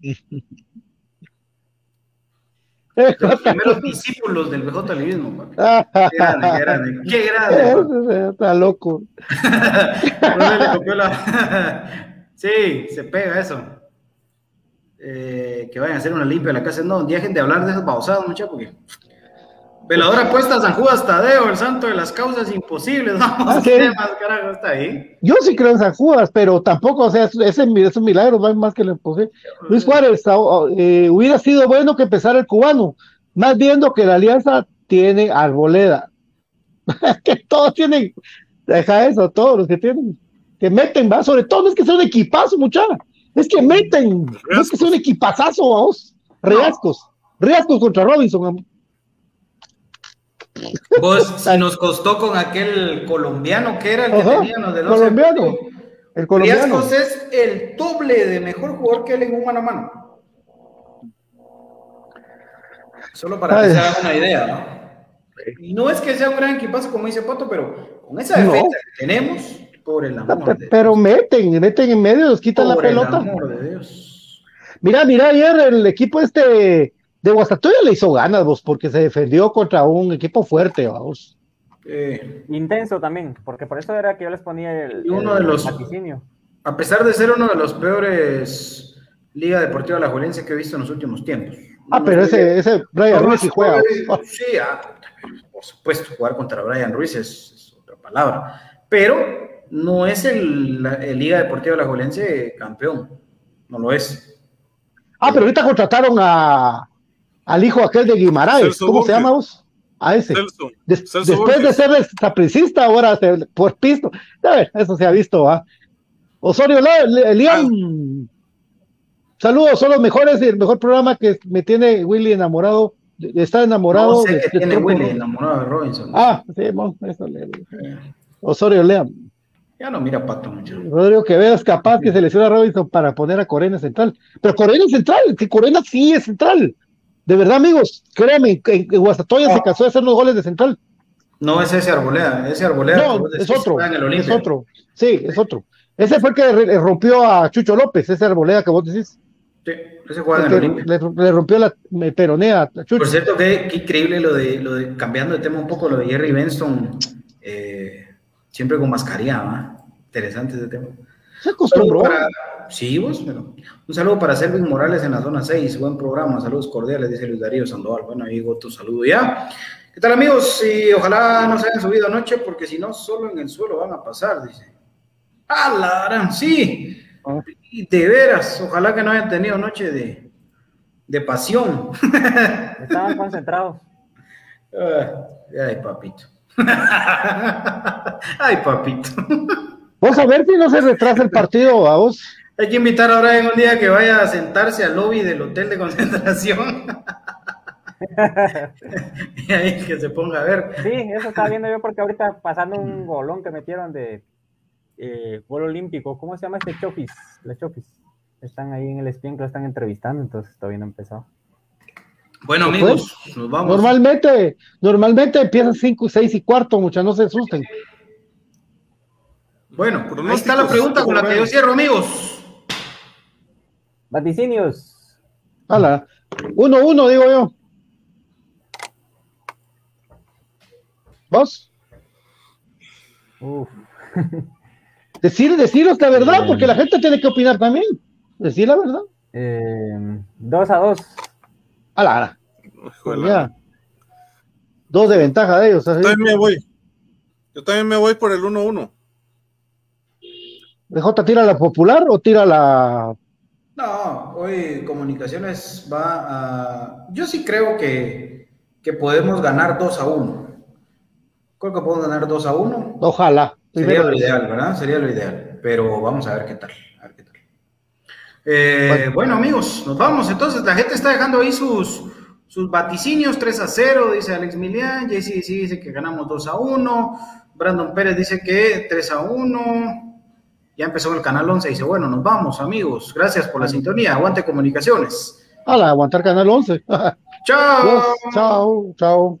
(laughs) los primeros (laughs) discípulos del BJ Livismo, Qué grande, qué grande. Qué grande. Está loco. (laughs) sí, se pega eso. Eh, que vayan a hacer una limpia en la casa. No, dejen de hablar de esos babosados, muchachos, porque. Veladora puesta San Judas Tadeo, el santo de las causas imposibles. (laughs) Vamos, ah, ¿qué más carajo está ahí? Yo sí creo en San Judas, pero tampoco, o sea, ese, es un milagro más que lo imposible. Luis Juárez, ah, eh, hubiera sido bueno que empezara el cubano, más viendo que la alianza tiene arboleda. (laughs) que todos tienen, deja eso, todos los que tienen, que meten, va, sobre todo es que sea un equipazo, muchacha, es que meten, no es que sea un equipazazo, vamos, riascos, riascos contra Robinson, Vos, si nos costó con aquel colombiano que era el que teníamos de los colombiano. El colombiano. es el doble de mejor jugador que él en un mano a mano. Solo para que se hagan una idea, ¿no? Y no es que sea un gran equipazo, como dice Pato, pero con esa defensa que tenemos, por el amor de Pero meten, meten en medio, nos quitan la pelota. El amor de Dios. Mira, mira, ayer el equipo este de Guastatoya le hizo ganas, vos, porque se defendió contra un equipo fuerte, vamos. Intenso también, porque por eso era que yo les ponía el, uno de los, A pesar de ser uno de los peores Liga Deportiva La Juelense que he visto en los últimos tiempos. Ah, pero ese, ese Brian Ruiz sí juega. Sí, ah, por supuesto, jugar contra Brian Ruiz es, otra palabra. Pero no es el, Liga Deportiva La Juelense campeón. No lo es. Ah, pero ahorita contrataron a, al hijo aquel de Guimaraes. ¿Cómo se llama vos? A ese. después de ser sapricista, ahora por pisto. A ver, eso se ha visto. ¿ah? Osorio, Liam. Saludos, son los mejores y el mejor programa que me tiene Willy enamorado. Está enamorado. de, tiene Willy enamorado de Robinson. Ah, sí, eso le Osorio Leam. Ya no mira Pato mucho. Rodrigo Quevedo es capaz que seleccione a Robinson para poner a Corena central. Pero Corena es central, que Corena sí es central. De verdad, amigos, créanme, en, Guastatoya se casó de hacer los goles de central. No es ese Arboleda, ese Arboleda. No, es otro. Es otro. Sí, es otro. Ese fue el que rompió a Chucho López, ese Arboleda que vos decís. Sí, ese juega en el Olimpia. Le, rompió la peronea a Chucho. Por cierto, qué, increíble lo de, lo de, cambiando de tema un poco, lo de Jerry Benson, eh, siempre con mascarilla, ¿va? Interesante ese tema. Se acostumbró. Sí, vos, pero... Un saludo para Selvin Morales en la zona 6. Buen programa. Saludos cordiales, dice Luis Darío Sandoval. Bueno, ahí tu saludo ya. ¿Qué tal, amigos? Y ojalá no se hayan subido anoche, porque si no, solo en el suelo van a pasar, dice. ¡Ah, la Sí. Ah. Y de veras, ojalá que no hayan tenido noche de, de pasión. (laughs) Estaban concentrados. ay, papito. (laughs) ay, papito. Vamos a ver si no se retrasa el partido a vos. Hay que invitar ahora en un día que vaya a sentarse al lobby del hotel de concentración. (laughs) y ahí que se ponga a ver. Sí, eso estaba viendo yo porque ahorita pasando un golón que metieron de eh, gol olímpico, ¿cómo se llama este Chofis? La Chofis. Están ahí en el spin que lo están entrevistando, entonces todavía no empezado. Bueno, amigos, nos vamos. Normalmente, normalmente empiezan 5, 6 y cuarto, muchas no se asusten. Bueno, ahí está la pregunta con la que yo cierro, amigos. Vaticinios. Hala. Uno, uno, digo yo. ¿Vos? Uf. (laughs) Decir, deciros la verdad, porque la gente tiene que opinar también. Decir la verdad. Eh, dos a dos. Ala, ala. Dos de ventaja de ellos. Yo también me voy. Yo también me voy por el 1-1. ¿DJ tira la popular o tira la no, hoy Comunicaciones va a... Yo sí creo que, podemos ganar 2 a 1. Creo que podemos ganar 2 a 1. Ojalá. Sería lo ideal, ¿verdad? Sería lo ideal. Pero vamos a ver qué tal. Eh, bueno. amigos, nos vamos. Entonces, la gente está dejando ahí sus, sus vaticinios. 3 a 0, dice Alex Milian. JC dice que ganamos 2 a 1. Brandon Pérez dice que 3 a 1 ya empezó el canal 11 y dice, bueno, nos vamos, amigos. Gracias por la sintonía. Aguante comunicaciones. Hola, aguantar canal 11. (laughs) chao. chao, chao.